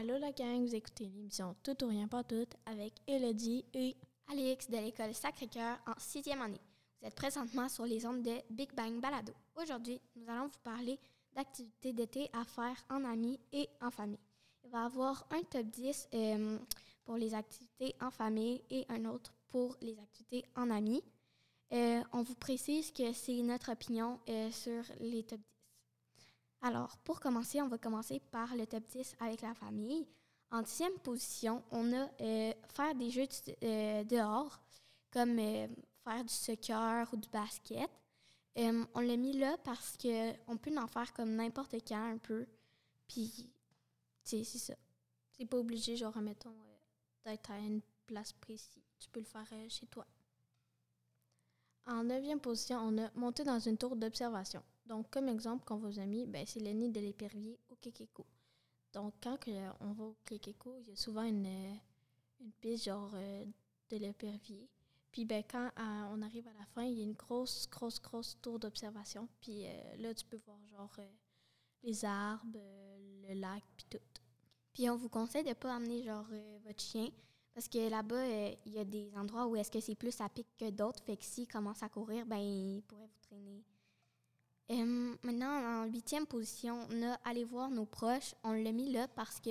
Allô la gang, vous écoutez l'émission Tout ou rien pas tout avec Elodie et Alix de l'école Sacré-Cœur en sixième année. Vous êtes présentement sur les ondes de Big Bang Balado. Aujourd'hui, nous allons vous parler d'activités d'été à faire en amis et en famille. Il va y avoir un top 10 euh, pour les activités en famille et un autre pour les activités en amis. Euh, on vous précise que c'est notre opinion euh, sur les top 10. Alors, pour commencer, on va commencer par le top 10 avec la famille. En dixième position, on a euh, faire des jeux euh, dehors, comme euh, faire du soccer ou du basket. On l'a mis là parce que on peut en faire comme n'importe quand un peu. Puis, c'est ça. c'est pas obligé, genre, mettons, d'être à une place précise. Tu peux le faire chez toi. En neuvième position, on a monté dans une tour d'observation. Donc, comme exemple qu'on vous a mis, ben, c'est le nid de l'épervier au Kekeko. Donc, quand euh, on va au Kekeko, il y a souvent une, euh, une piste genre euh, de l'épervier. Puis ben, quand on arrive à la fin, il y a une grosse, grosse, grosse tour d'observation. Puis là, tu peux voir genre les arbres, le lac, puis tout. Puis on vous conseille de ne pas amener genre votre chien parce que là-bas, il y a des endroits où est-ce que c'est plus à pic que d'autres. Fait que s'il commence à courir, ben il pourrait vous traîner. Maintenant, en huitième position, on a aller voir nos proches. On l'a mis là parce que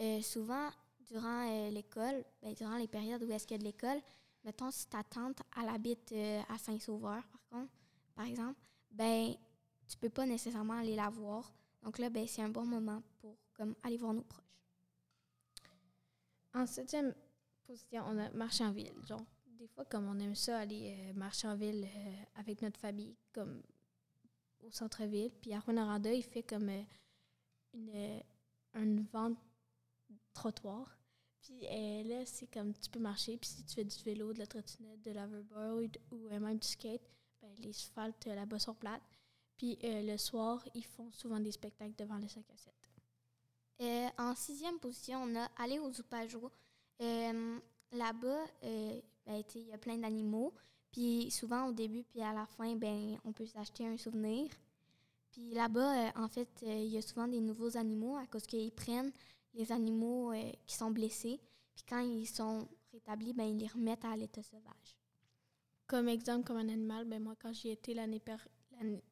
euh, souvent, durant euh, l'école, ben, durant les périodes où est-ce qu'il y a de l'école, mettons si ta tante, elle habite euh, à Saint-Sauveur, par contre, par exemple, ben tu peux pas nécessairement aller la voir. Donc là, ben, c'est un bon moment pour comme, aller voir nos proches. En septième position, on a marché en ville. Genre, des fois, comme on aime ça, aller marcher en ville avec notre famille, comme au centre-ville. Puis à Rwanda, il fait comme euh, une, euh, une vente trottoir. Puis euh, là, c'est comme tu peux marcher. Puis si tu fais du vélo, de la trottinette, de l'hoverboard ou euh, même du skate, ben, les asphaltes euh, là-bas sont plates. Puis le soir, ils font souvent des spectacles devant les 5 à 7. Euh, en sixième position, on a aller au Zupajo. Là-bas, ben, il y a plein d'animaux. Puis souvent, au début, puis à la fin, ben, on peut s'acheter un souvenir. Puis là-bas, euh, en fait, euh, il y a souvent des nouveaux animaux à cause qu'ils prennent les animaux euh, qui sont blessés. Puis quand ils sont rétablis, ben, ils les remettent à l'état sauvage. Comme exemple, comme un animal, ben moi, quand j'y étais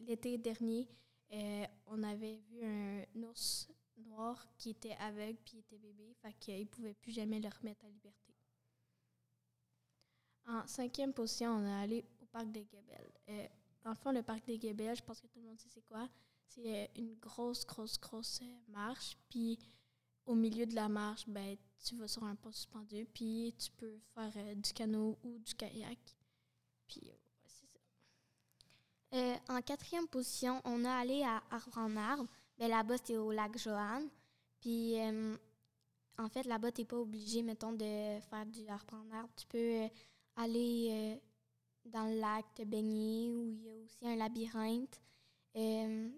l'été dernier, on avait vu un ours noir qui était aveugle puis était bébé, fait qu'il ne pouvait plus jamais le remettre à liberté. En cinquième position, on est allé au parc des. Euh, dans le fond, le parc des Gabelles, je pense que tout le monde sait c'est quoi. C'est une grosse, grosse, grosse marche. Puis au milieu de la marche, ben, tu vas sur un pont suspendu, puis tu peux faire euh, du canot ou du kayak. Puis, c'est ça. Euh, en quatrième position, on a allé à Arbre en Arbre. Ben, là-bas, c'était au lac Joanne. Puis, euh, en fait, là-bas, tu n'es pas obligé, mettons, de faire du arbre en arbre. Tu peux aller euh, dans le lac te baigner, où il y a aussi un labyrinthe. Euh,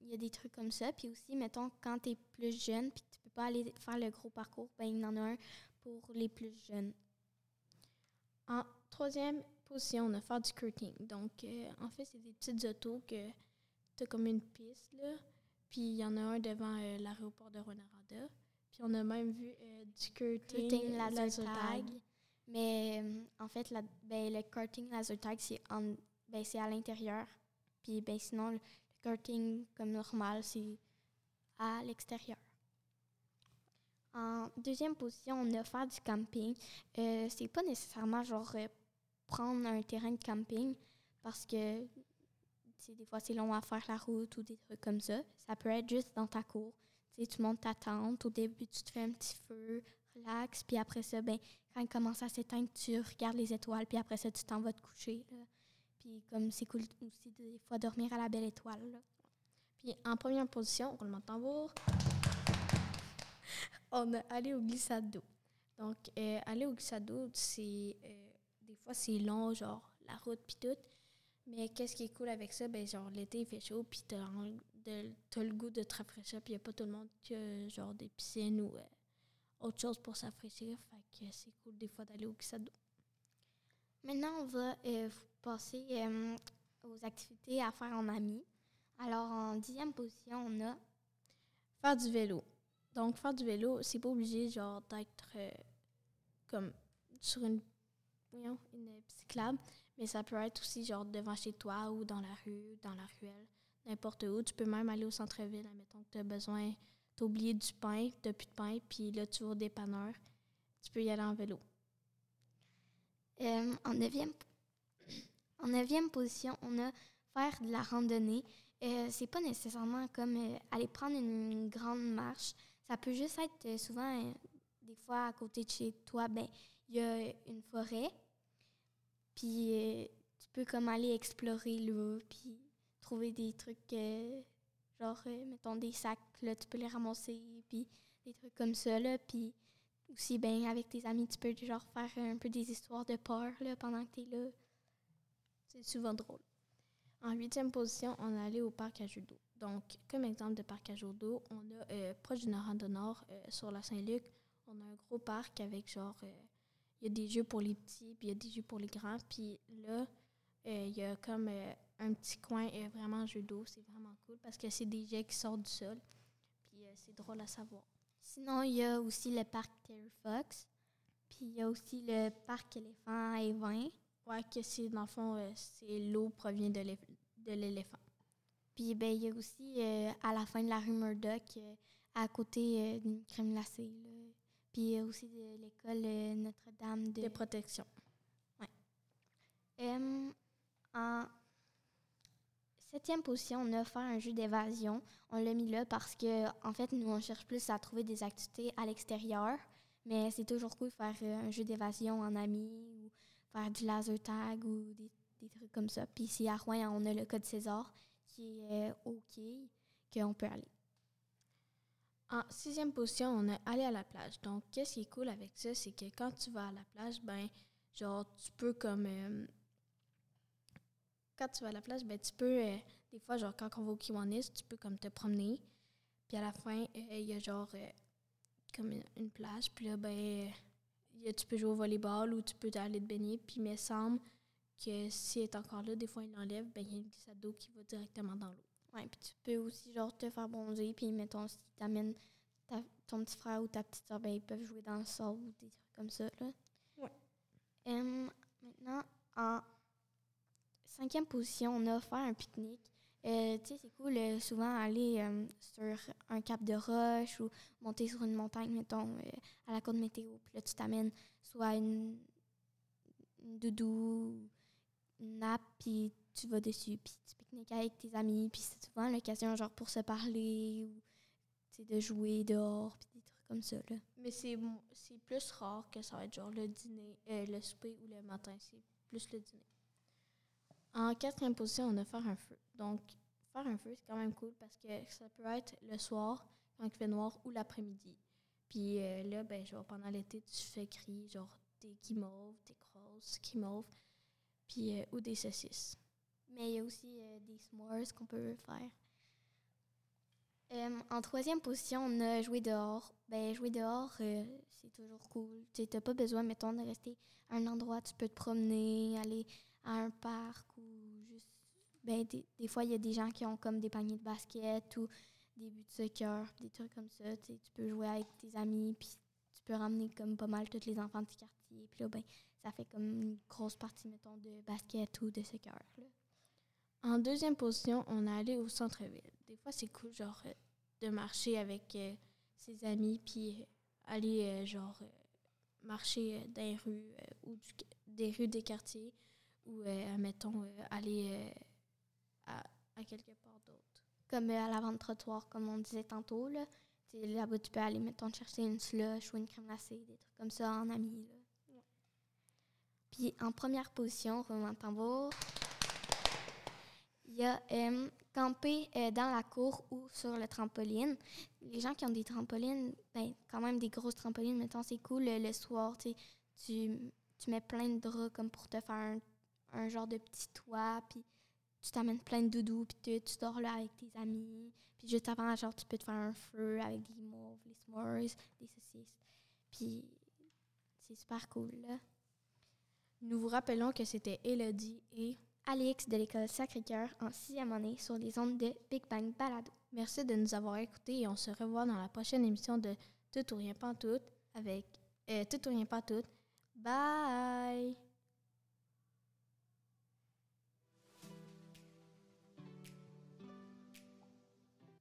il y a des trucs comme ça. Puis aussi, mettons, quand tu es plus jeune, puis tu peux pas aller faire le gros parcours, ben, il y en a un pour les plus jeunes. En troisième position, on a faire du karting. Donc, euh, en fait, c'est des petites autos que tu as comme une piste, là. Puis, il y en a un devant euh, l'aéroport de Rwanda. Puis, on a même vu euh, du karting laser laser tag. Mais en fait, la, ben, le karting laser tag, c'est en- ben, à l'intérieur. Puis ben, sinon, le, le karting comme normal, c'est à l'extérieur. En deuxième position, on a faire du camping. Euh, c'est pas nécessairement genre euh, prendre un terrain de camping parce que des fois c'est long à faire la route ou des trucs comme ça. Ça peut être juste dans ta cour. Tu montes ta tente, au début tu te fais un petit feu, relax, puis après ça, ben, quand il commence à s'éteindre, tu regardes les étoiles, puis après ça, tu t'en vas te coucher. là. Puis comme c'est cool aussi des fois dormir à la belle étoile. là. Puis, en première position, roulement de tambour, on a allé au glissade d'eau. Donc, euh, aller au glissade d'eau, c'est... euh, des fois, c'est long, genre, la route puis tout. Mais qu'est-ce qui est cool avec ça? Ben, genre, l'été, il fait chaud, puis t'as le goût de te rafraîchir, puis il n'y a pas tout le monde qui a, genre, des piscines ou euh, autre chose pour s'afraîchir. Fait que c'est cool, des fois, d'aller au glissade. Maintenant, on va euh, passer euh, aux activités à faire en amis. Alors, en dixième position, on a Faire du vélo. Donc, faire du vélo, c'est pas obligé, genre, d'être euh, comme sur une cyclable, mais ça peut être aussi, genre, devant chez toi ou dans la rue, dans la ruelle, n'importe où. Tu peux même aller au centre-ville, admettons que tu as besoin, t'as oublié du pain, t'as plus de pain, puis là, tu vas au dépanneur, tu peux y aller en vélo. Euh, en, neuvième, en neuvième position, on a faire de la randonnée. Euh, c'est pas nécessairement comme euh, aller prendre une, grande marche. Ça peut juste être euh, souvent, des fois, à côté de chez toi, ben il y a une forêt. Puis tu peux comme aller explorer là, puis trouver des trucs, genre, mettons, des sacs, là, tu peux les ramasser, puis des trucs comme ça, là. Puis aussi, ben avec tes amis, tu peux genre faire un peu des histoires de peur, là, pendant que tu es là. C'est souvent drôle. En huitième position, on est allé au parc à judo. Donc, comme exemple de parc à judo, on a euh, proche du Nord de Nord, euh, sur la Saint-Luc, on a un gros parc avec genre, euh, il y a des jeux pour les petits, puis il y a des jeux pour les grands. Puis là, il y a comme un petit coin vraiment judo. C'est vraiment cool parce que c'est des jets qui sortent du sol. Puis c'est drôle à savoir. Sinon, il y a aussi le parc Terry Fox. Puis il y a aussi le parc éléphant à Évin. Ouais, que c'est, dans le fond, c'est l'eau provient de l'éléphant. Puis ben, il y a aussi euh, à la fin de la rue Murdoch, euh, à côté euh, d'une crème glacée. Là. Puis il y a aussi de l'école Notre-Dame de... de... protection. Ouais. en septième position, on a fait un jeu d'évasion. On l'a mis là parce que, en fait, nous, on cherche plus à trouver des activités à l'extérieur. Mais c'est toujours cool faire un jeu d'évasion en amis ou faire du laser tag ou des, trucs comme ça. Puis ici à Rouen, on a le code César qui est OK, qu'on peut aller. En sixième position, on est allé à la plage. Donc, qu'est-ce qui est cool avec ça, c'est que quand tu vas à la plage, ben, genre, tu peux comme. Euh, quand tu vas à la plage, ben, tu peux. Euh, des fois, genre, quand on va au Kiwanis, tu peux comme te promener. Puis à la fin, euh, il y a genre. comme une, plage. Puis là, ben. tu peux jouer au volleyball ou tu peux aller te baigner. Puis il me semble que si elle est encore là, des fois, il l'enlève, ben, il y a une glissade d'eau qui va directement dans l'eau. Ouais, puis tu peux aussi, genre, te faire bronzer, puis mettons, si tu amènes ton petit frère ou ta petite soeur, ben, ils peuvent jouer dans le sol ou des trucs comme ça, là. Ouais. maintenant, en cinquième position, on a faire un pique-nique. Euh, tu sais, c'est cool euh, souvent aller euh, sur un cap de roche ou monter sur une montagne, mettons, à la côte météo. Puis là, tu t'amènes soit une, une doudou, nappe, puis tu vas dessus, puis tu pique-niques avec tes amis, puis c'est souvent l'occasion genre pour se parler ou de jouer dehors, puis des trucs comme ça. Là. Mais c'est, plus rare que ça va être genre le dîner, le souper ou le matin, c'est plus le dîner. En quatrième position, on a faire un feu. Donc, faire un feu, c'est quand même cool parce que ça peut être le soir, quand il fait noir, ou l'après-midi. Puis euh, là, ben, genre, pendant l'été, tu fais crier genre des guimauves, des grosses guimauves puis euh, ou des saucisses. Mais il y a aussi euh, des s'mores qu'on peut faire. En troisième position, on a joué dehors. Ben, jouer dehors, c'est toujours cool. Tu n'as pas besoin, mettons, de rester à un endroit. Tu peux te promener, aller à un parc ou juste. Ben, des, fois, il y a des gens qui ont comme des paniers de basket ou des buts de soccer, des trucs comme ça. Tu peux jouer avec tes amis, puis tu peux ramener comme pas mal tous les enfants du quartier. Puis là, ben, ça fait comme une grosse partie, mettons, de basket ou de soccer. En deuxième position, on est allé au centre-ville. Des fois, c'est cool, genre, euh, de marcher avec euh, ses amis, puis euh, aller, genre, marcher dans les rues ou des rues des quartiers, ou, mettons, aller à, quelque part d'autre. Comme à l'avant de trottoir, comme on disait tantôt, là. Là-bas, tu peux aller, mettons, chercher une slush ou une crème glacée, des trucs comme ça en amis, là. Puis en première position, roulement tambour, il y a euh, camper euh, dans la cour ou sur le trampoline. Les gens qui ont des trampolines, ben, quand même des grosses trampolines, mettons, c'est cool le, soir, tu, tu mets plein de draps comme pour te faire un, genre de petit toit, puis tu t'amènes plein de doudous, puis tu, dors là avec tes amis. Puis juste avant, genre, tu peux te faire un feu avec des mauves, les s'mores, des saucisses. Puis c'est super cool, là. Nous vous rappelons que c'était Elodie et Alix de l'école Sacré-Cœur en sixième année sur les ondes de Big Bang Balado. Merci de nous avoir écoutés et on se revoit dans la prochaine émission de Tout ou rien pas tout avec euh, Tout ou rien pas tout. Bye!